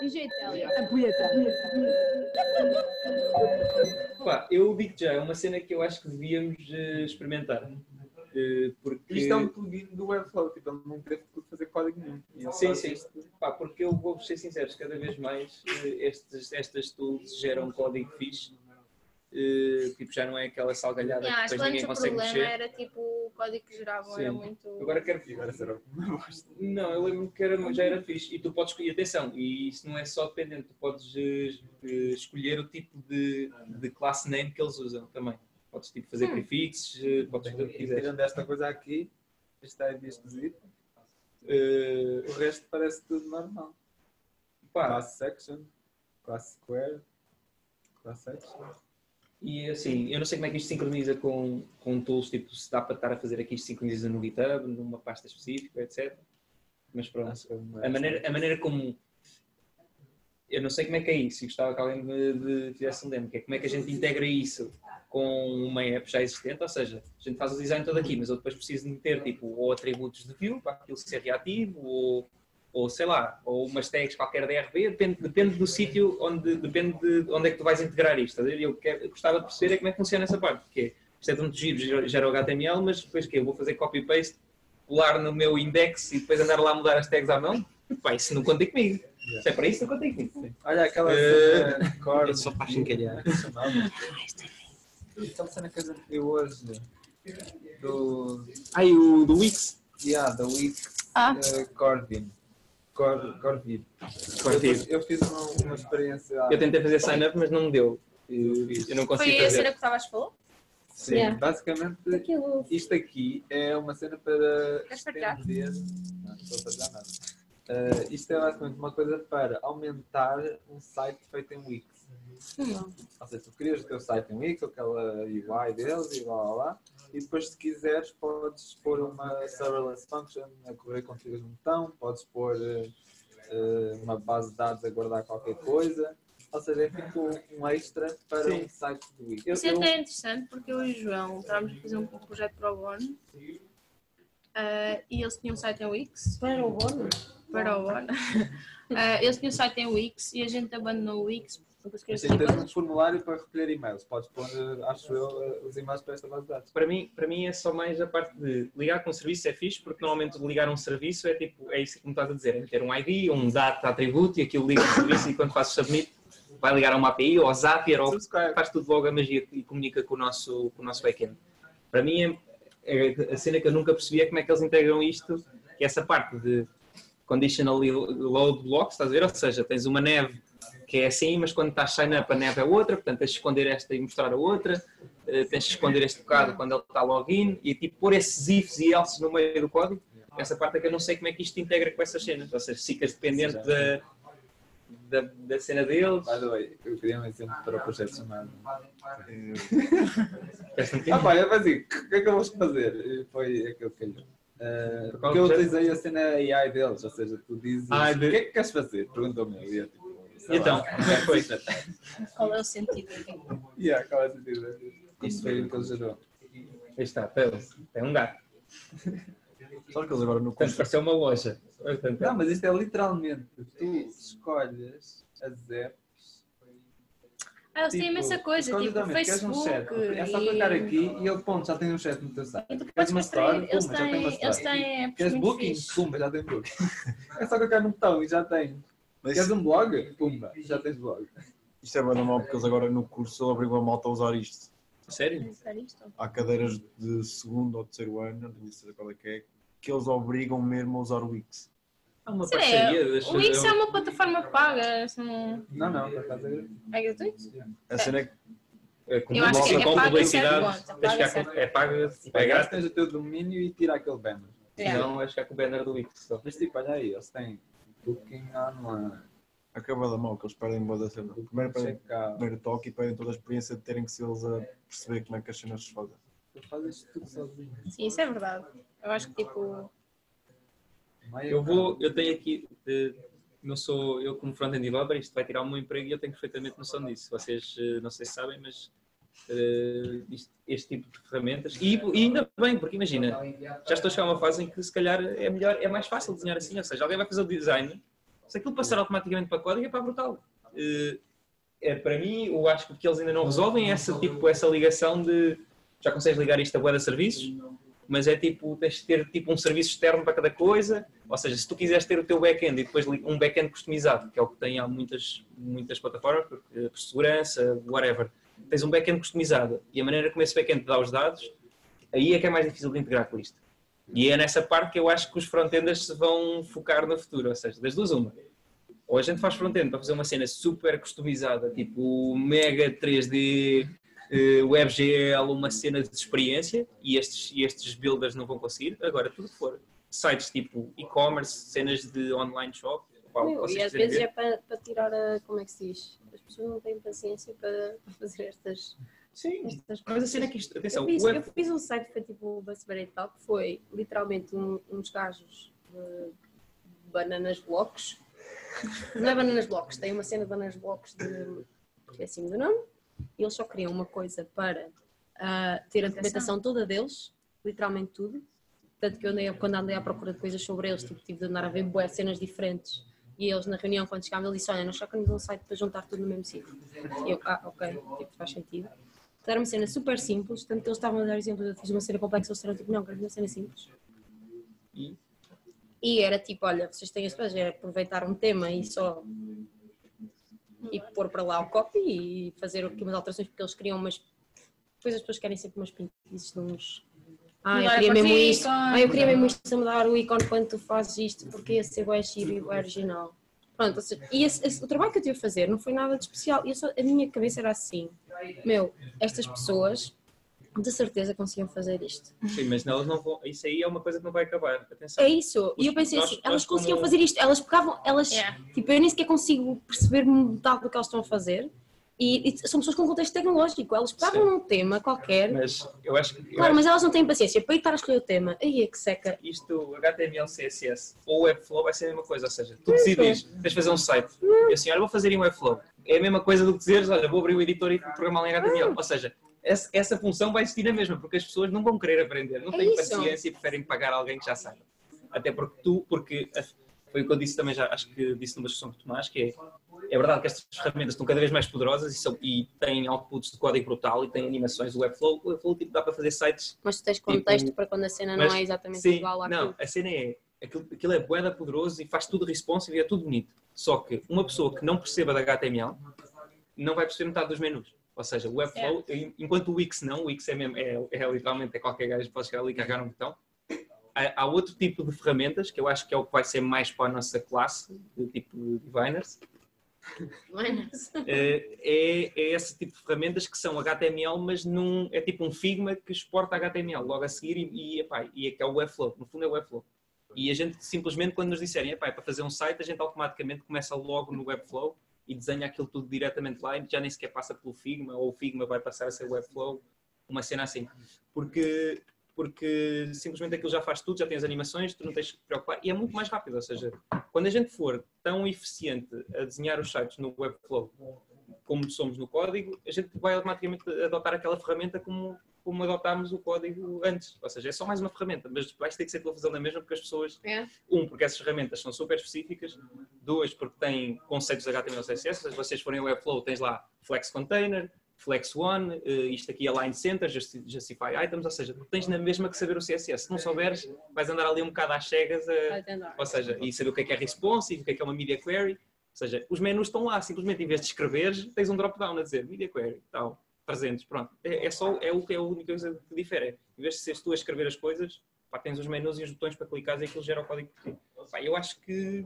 DJ Télia. Ampulheta. Pá, eu digo já, é uma cena que eu acho que devíamos eh, experimentar. Eh, porque... Isto é um plugin do Webflow, tipo, ele não teve que fazer código nenhum. Sim, sim. Pá, porque eu vou ser sincero, cada vez mais eh, estes, estas tools geram código fixe. Eh, tipo, já não é aquela salgalhada Yeah, que acho depois que ninguém antes o consegue problema mexer. era tipo o código que geravam, Sim. era muito. Agora quero E agora será. Não, eu lembro que era, já era fixe. E tu podes escolher, atenção, e isso não é só dependente, tu podes eh, eh, escolher o tipo de, de classe name que eles usam também. Podes tipo, fazer Hum. prefixes, eh, podes fazer o que E quiseres. tirando esta coisa aqui, ID esquisito, Eh, o resto parece tudo normal. pá, Class section, class square, class section. E assim, eu não sei como é que isto sincroniza com, com tools, tipo, se dá para estar a fazer aqui isto sincroniza no GitHub, numa pasta específica, etc. Mas pronto. É A maneira, a maneira como. Eu não sei como é que é isso, e gostava que alguém me me fizesse um demo, que é como é que a gente integra isso com uma app já existente, ou seja, a gente faz o design todo aqui, mas eu depois preciso meter tipo, ou atributos de view para aquilo ser reativo, ou, ou sei lá, ou umas tags qualquer da RB, depende, depende do sítio onde, depende de onde é que tu vais integrar isto. Eu, quero, eu gostava de perceber é como é que funciona essa parte, porque isto é muito giro, gera- gera o HTML, mas depois que eu vou fazer copy-paste, colar no meu index e depois andar lá a mudar as tags à mão, pá, isso não contem comigo. Se é para isso, não contem comigo. Olha aquela Eh, cena core. É só para chincalhar. Cena que a gente viu hoje do. Ai, o do Wix. Yeah, da Wix Ah. eh, Corvin. Cor. Corvin. Eu, eu fiz uma, uma experiência. Eu tentei fazer sign-up, mas não me deu. Eu, eu não consegui Foi a fazer. cena que estavas a falar? Sim, Yeah. basicamente Aquilo. isto aqui é uma cena para Queres partilhar? estender. Não, não estou a fazer nada. Eh, isto é basicamente uma coisa para aumentar um site feito em Wix. Hum. Ou seja, tu crias o teu site em Wix, aquela UI deles e blá blá blá, e depois se quiseres podes pôr uma serverless function a correr cligas no botão, podes pôr eh, eh, uma base de dados a guardar qualquer coisa. Ou seja, é tipo um extra para Sim. um site do Wix. Eu- Isso é até interessante porque eu e o João estávamos a fazer um projeto para o Bono ah, e eles tinham um site em Wix. Para o bono? Para o Bono. Ah, eles tinham um site em Wix e a gente abandonou o Wix fazer tens um formulário para recolher e-mails. Podes pôr, eh, acho eu, eh, os e-mails para esta base de dados. Para mim, para mim é só mais a parte de ligar com um serviço é fixe, porque normalmente ligar um serviço é tipo, é isso que me estás a dizer, é ter um ID, um data atributo e aquilo liga ao serviço e quando fazes submit vai ligar a uma API ou ao Zapier ou faz tudo logo a magia e comunica com o nosso, com o nosso backend. Para mim, é, é a cena que eu nunca percebi é como é que eles integram isto, que é essa parte de conditional load blocks, estás a ver? Ou seja, tens uma neve que é assim, mas quando estás sign up a neve é outra, portanto tens de esconder esta e mostrar a outra, eh, tens de esconder este bocado quando ele está login e tipo pôr esses ifs e elses no meio do código. Essa parte é que eu não sei como é que isto integra com essas cenas, ou seja, se ficas dependente da, da, da cena deles. By the way, eu queria um exemplo para o projeto chamado. Ah, pá, eu assim, o que é que eu vou fazer? E foi aquilo que calhou. Uh, Qual porque eu utilizei a cena AI deles, ou seja, tu dizes Ah, o de- que é que queres fazer? Perguntou-me eu, eu tipo, sei Então, lá. como é que foi? Qual é o sentido? Yeah, qual é o sentido? Isto foi o que ele gerou. Aí está, pera, é um gato. Sabe que eles agora no curso. pareceu uma loja. Portanto, Não, mas isto é literalmente, tu escolhes as apps. Ah, eles têm tipo, imensa coisa, tipo Facebook. um chat, é só clicar aqui e ele, ponto, já tem um chat no teu site. E tu Queres podes uma construir, story? eles têm, eles apps Queres booking? Pumba, já tem booking. É só clicar no botão e já tem. Mas Queres um blog? Pumba, já tens blog. isto é bem normal porque eles agora no curso obrigam a malta a usar isto. sério? Há cadeiras de segundo ou terceiro ano, não tenho certeza qual é que é, que eles obrigam mesmo a usar o Wix. Há uma Sério, parceria. o Wix é uma plataforma paga. Não, não, acaso é é gratuito? A cena é que É, com Eu acho que publicidade- é paga publicidade, é paga é paga, Se é grátis. tens o teu domínio e tira aquele banner. Yeah. Não, acho que é com o banner do Wix. Só. Mas tipo, olha aí, eles têm booking online, acaba da mal, que eles pedem boa da cena. Primeiro o primeiro toque e pedem toda a experiência de terem que ser eles a perceber como é que as cenas se fazem. Tu fazes isto tudo sozinho. Sim, isso é verdade. Eu acho que tipo... Eu vou, eu tenho aqui, eh, não sou eu como front-end developer, isto vai tirar o meu emprego e eu tenho perfeitamente noção disso. Vocês eh, não sei se sabem, mas eh, isto- este tipo de ferramentas, e, e ainda bem, porque imagina, já estou a chegar a uma fase em que se calhar é melhor, é mais fácil desenhar assim, ou seja, alguém vai fazer o design, Se aquilo passar automaticamente para código, é para brutal. Eh, é, para mim, eu acho que o que eles ainda não resolvem é essa, tipo, essa ligação de já consegues ligar isto a web de serviços, mas é tipo, tens de ter tipo um serviço externo para cada coisa, ou seja, se tu quiseres ter o teu back-end e depois um back-end customizado, que é o que tem há muitas, muitas plataformas, porque, por segurança, whatever, tens um back-end customizado e a maneira como esse back-end dá os dados, aí é que é mais difícil de integrar com isto. E é nessa parte que eu acho que os front-enders se vão focar no futuro, ou seja, das duas uma. Ou a gente faz front-end para fazer uma cena super customizada, tipo mega 3D, eh, WebGL, uma cena de experiência, e estes, e estes builders não vão conseguir. Agora, tudo for sites tipo e-commerce, cenas de online shop, que Meu, vocês e às vezes ver. é para, para tirar a. Como é que se diz? As pessoas não têm paciência para, para fazer estas, Sim, estas mas a cena é que isto, atenção, Eu fiz, web- eu fiz um site que foi tipo o Bacebarei Tal, que foi literalmente um- uns gajos de bananas blocos. Não é bananas blocos, tem uma cena de bananas blocos de esqueci-me do nome. E eles só queriam uma coisa para ah, ter a documentação toda deles, literalmente tudo. Tanto que eu andei, quando andei à procura de coisas sobre eles, tipo, tive de andar a ver bué cenas diferentes. E eles na reunião, quando chegavam, eles disseram, olha, nós só queremos um site para juntar tudo no mesmo sítio. E eu, ah, ok, tipo, faz sentido. Era uma cena super simples, tanto que eles estavam a dar exemplo, eu fiz uma cena complexa, eles disseram tipo, não, quero uma cena simples. E? E era tipo, olha, vocês têm as coisas, é aproveitar um tema e só e pôr para lá o copy e fazer aqui umas alterações porque eles queriam umas depois as pessoas querem sempre umas pintices de uns ah, eu queria mesmo isto, ah, eu queria mesmo isto a mudar o ícone quando tu fazes isto porque ia ser bem giro e bem original. Pronto, ou seja, e esse- esse- o trabalho que eu tive a fazer não foi nada de especial. E eu só- a minha cabeça era assim: meu, estas pessoas de certeza conseguiam fazer isto. Sim, mas elas não vão. Isso aí é uma coisa que não vai acabar. Atenção. É isso. E eu pensei Nós- assim: nós elas conseguiam como- fazer isto, elas pegavam, elas. Yeah. Tipo, eu nem sequer consigo perceber metade do que elas estão a fazer. E, e são pessoas com contexto tecnológico. Elas pegavam um tema qualquer. Mas eu acho que. eu Claro, acho mas elas não têm paciência para ir estar a escolher o tema. Aí é que seca. isto, HTML, CSS ou Webflow vai ser a mesma coisa, ou seja, tu decides, tens de fazer um site e assim, olha, vou fazer em Webflow. É a mesma coisa do que dizeres, olha, vou abrir o editor e programar em HTML. Ou seja, essa, essa função vai existir na mesma, porque as pessoas não vão querer aprender, não É têm isso. paciência e preferem pagar alguém que já saiba. Até porque tu, porque a- foi o que eu disse também já, acho que disse numa discussão com o Tomás, que é, é verdade que estas ferramentas estão cada vez mais poderosas e, são, e têm outputs de código brutal e têm animações. O Webflow, o Webflow tipo, dá para fazer sites Mas tu tens contexto Tipo, para quando a cena mas- não é exatamente Sim, igual àquilo. não, a cena é, aquilo, aquilo é boeda poderoso e faz tudo responsive e é tudo bonito. Só que uma pessoa que não perceba da HTML não vai perceber metade dos menus. Ou seja, o Webflow, em- enquanto o Wix não, o Wix é, mesmo, é, é literalmente é qualquer gajo que pode chegar ali e carregar um botão. Há, há outro tipo de ferramentas que eu acho que é o que vai ser mais para a nossa classe, de tipo designers, é, é esse tipo de ferramentas que são HTML, mas num, é tipo um Figma que exporta HTML logo a seguir e, e, epá, e é que é o Webflow, no fundo é o Webflow. E a gente simplesmente, quando nos disserem, epá, é para fazer um site, a gente automaticamente começa logo no Webflow e desenha aquilo tudo diretamente lá e já nem sequer passa pelo Figma, ou o Figma vai passar a ser Webflow, uma cena assim. Porque, porque simplesmente aquilo já faz tudo, já tem as animações, tu não tens que preocupar e é muito mais rápido. Ou seja, quando a gente for tão eficiente a desenhar os sites no Webflow como somos no código, a gente vai automaticamente adotar aquela ferramenta como, como adotámos o código antes. Ou seja, é só mais uma ferramenta, mas vais ter que ser pela fazendo a mesma porque as pessoas, É. um, porque essas ferramentas são super específicas, dois, porque têm conceitos HTML e CSS, se vocês forem ao Webflow, tens lá Flex Container, Flex One, eh, isto aqui é Line Center, Justi- Justify Items, ou seja, tens na mesma que saber o CSS. Se não souberes, vais andar ali um bocado às cegas a, Vai tentar. ou seja, e saber o que é que é responsive, o que é que é uma media query. Ou seja, os menus estão lá, simplesmente em vez de escreveres, tens um drop-down a dizer media query, tal, 300, pronto. É, é só, é o que é a única coisa que difere. Em vez de seres tu a escrever as coisas, pá, tens os menus e os botões para clicar e aquilo gera o código por ti. Pá, eu acho que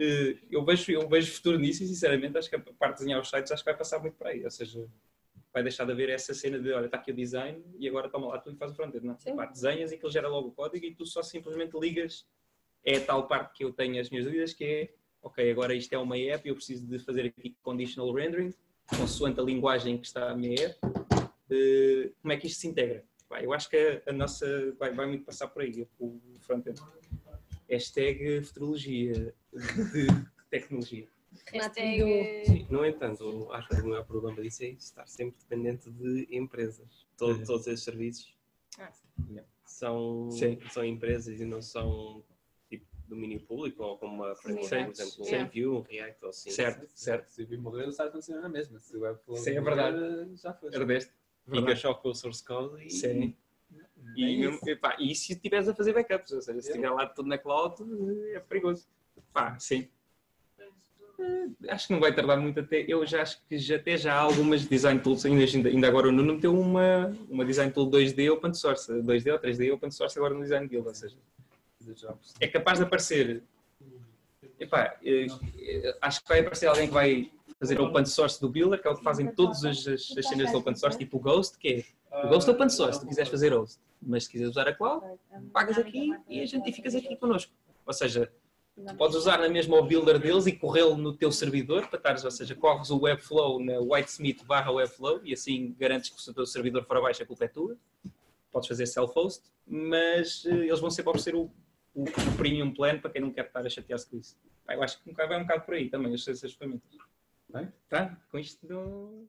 eh, eu, vejo, eu vejo futuro nisso e sinceramente acho que a parte de desenhar os sites acho que vai passar muito para aí. Ou seja, vai deixar de haver essa cena de olha, está aqui o design e agora toma lá tu e faz o front-end. Não, Sim. pá, desenhas e aquilo gera logo o código e tu só simplesmente ligas é a tal parte que eu tenho as minhas dúvidas, que é, ok, agora isto é uma app e eu preciso de fazer aqui conditional rendering, consoante a linguagem que está a minha app, eh, como é que isto se integra? Pá, eu acho que a, a nossa vai, vai muito passar por aí, o front-end. Hashtag futurologia de tecnologia. Hashtag... Sim, no entanto, acho que o maior problema disso é estar sempre dependente de empresas. Todo- É. Todos esses serviços Ah, são, Sim. são empresas e não são tipo, domínio público ou com uma framework, Sim. por exemplo, Sim. um Vue, um React ou assim. Certo, certo. Se o Vue morrer, o site funciona na mesma. Se o Webflow Sim, é verdade. já foi. Herdeste. Fica só com o source code e Sim. E, É mesmo- isso. epá, e se estiveres a fazer backups, ou seja, se É. estiver lá tudo na cloud, é perigoso. Pá, sim. Acho que não vai tardar muito até. Eu já acho que já, até já há algumas design tools, ainda, ainda agora o Nuno meteu uma, uma design tool 2D open source, 2D ou 3D open source agora no design guild, ou seja, é capaz de aparecer. Epá, eh, acho que vai aparecer alguém que vai fazer open source do Builder, que é o que fazem todas as, as, as cenas de open source, tipo o Ghost, que é o Ghost open source, se tu quiseres fazer host, mas se quiseres usar a cloud, pagas aqui e a gente e ficas aqui connosco. Ou seja, tu podes usar na mesma o builder deles e corrê-lo no teu servidor para estares, ou seja, corres o Webflow na Whitesmith barra Webflow e assim garantes que o teu servidor for abaixo a culpa é tua. Podes fazer self-host, mas eh, eles vão sempre oferecer o, o, o premium plan para quem não quer estar a chatear-se com isso. Eu acho que um bocado- vai um bocado por aí também, essas ferramentas. Bem. Tá? Com isto não...